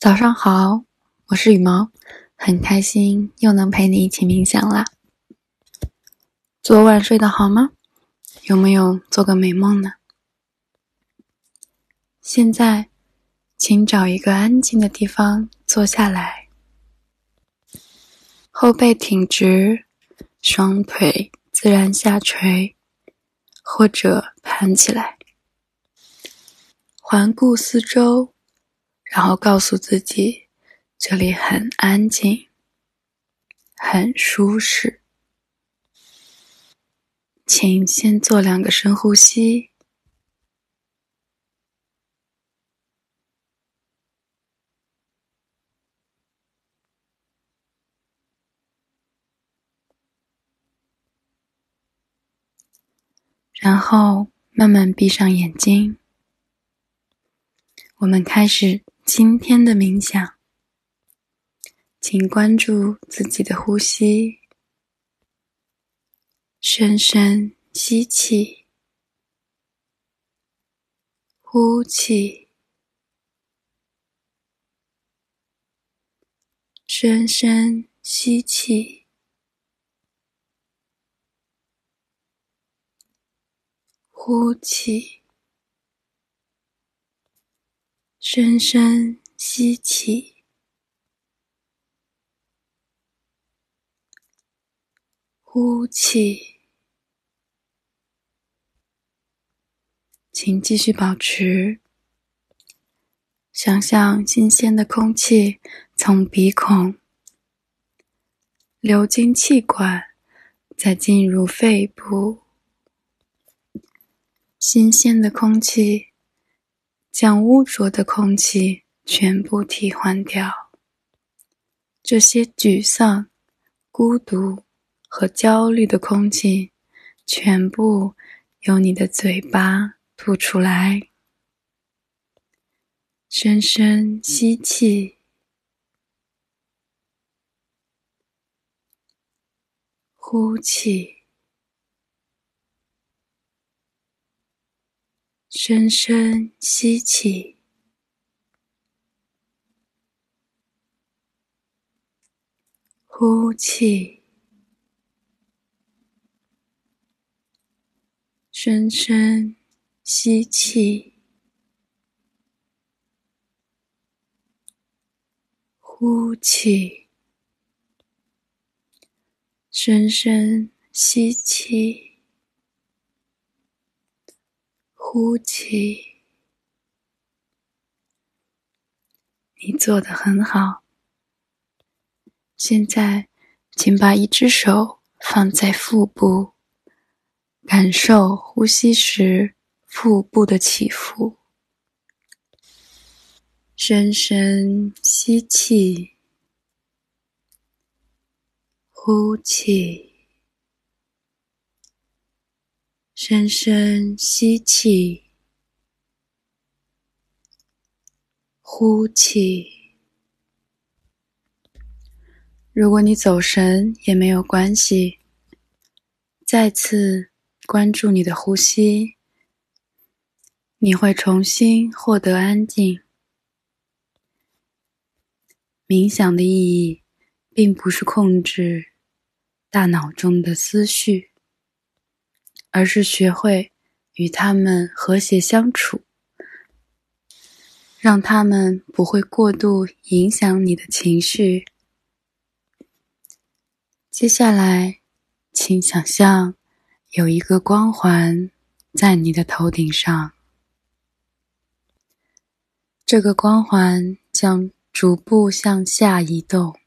早上好，我是羽毛，很开心又能陪你一起冥想啦。昨晚睡得好吗？有没有做个美梦呢？现在，请找一个安静的地方坐下来，后背挺直，双腿自然下垂，或者盘起来，环顾四周。然后告诉自己，这里很安静，很舒适。请先做两个深呼吸，然后慢慢闭上眼睛。我们开始。今天的冥想，请关注自己的呼吸，深深吸气，呼气，深深吸气，呼气。深深吸气，呼气，请继续保持。想象新鲜的空气从鼻孔流经气管，再进入肺部。新鲜的空气。将污浊的空气全部替换掉。这些沮丧、孤独和焦虑的空气，全部由你的嘴巴吐出来。深深吸气，呼气。深深吸气，呼气，深深吸气，呼气，深深吸气。呼气，你做的很好。现在，请把一只手放在腹部，感受呼吸时腹部的起伏。深深吸气，呼气。深深吸气，呼气。如果你走神也没有关系，再次关注你的呼吸，你会重新获得安静。冥想的意义，并不是控制大脑中的思绪。而是学会与他们和谐相处，让他们不会过度影响你的情绪。接下来，请想象有一个光环在你的头顶上，这个光环将逐步向下移动，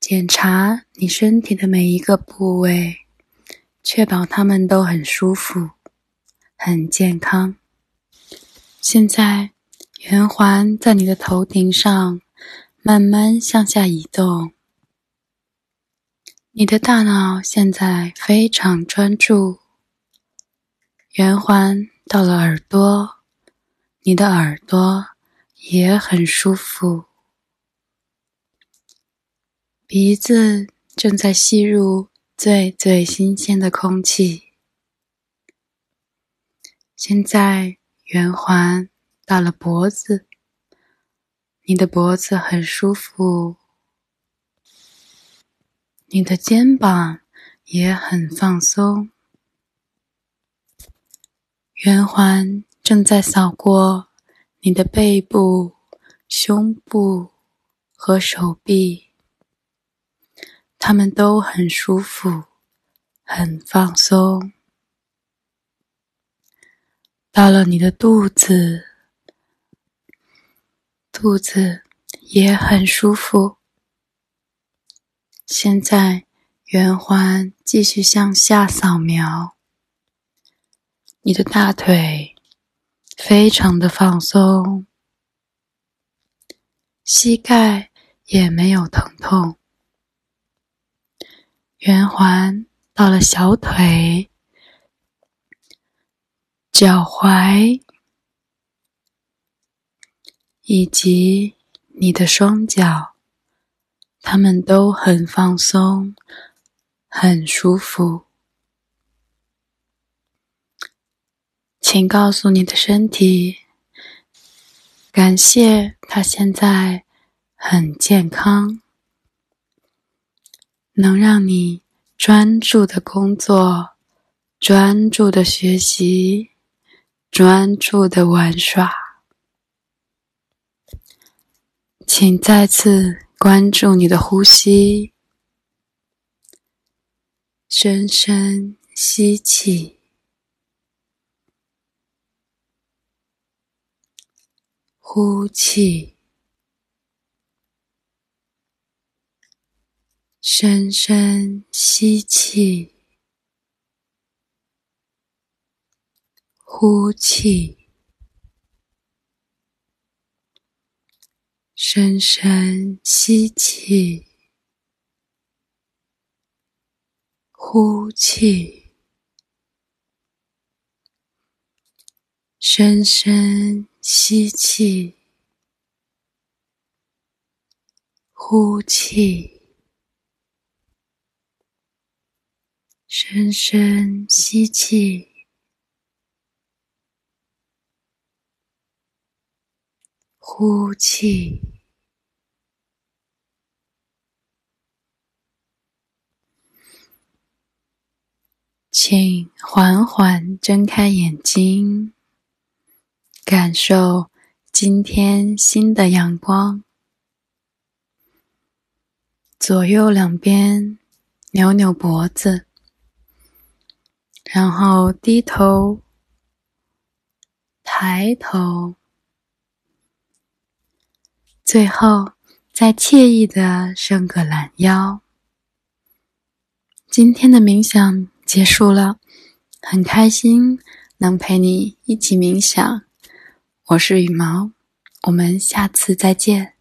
检查你身体的每一个部位。确保他们都很舒服、很健康。现在，圆环在你的头顶上慢慢向下移动。你的大脑现在非常专注。圆环到了耳朵，你的耳朵也很舒服。鼻子正在吸入。最最新鲜的空气。现在圆环到了脖子，你的脖子很舒服，你的肩膀也很放松。圆环正在扫过你的背部、胸部和手臂，它们都很舒服，很放松。到了你的肚子，肚子也很舒服。现在圆环继续向下扫描，你的大腿非常的放松，膝盖也没有疼痛。圆环到了小腿。脚踝以及你的双脚，它们都很放松，很舒服。请告诉你的身体，感谢它现在很健康，能让你专注的工作，专注的学习。专注的玩耍，请再次关注你的呼吸，深深吸气，呼气，深深吸气。呼气，深深吸气，呼气，深深吸气，呼气，深深吸气。呼气，请缓缓睁开眼睛，感受今天新的阳光。左右两边扭扭脖子，然后低头，抬头。最后，再惬意的伸个懒腰。今天的冥想结束了，很开心能陪你一起冥想。我是羽毛，我们下次再见。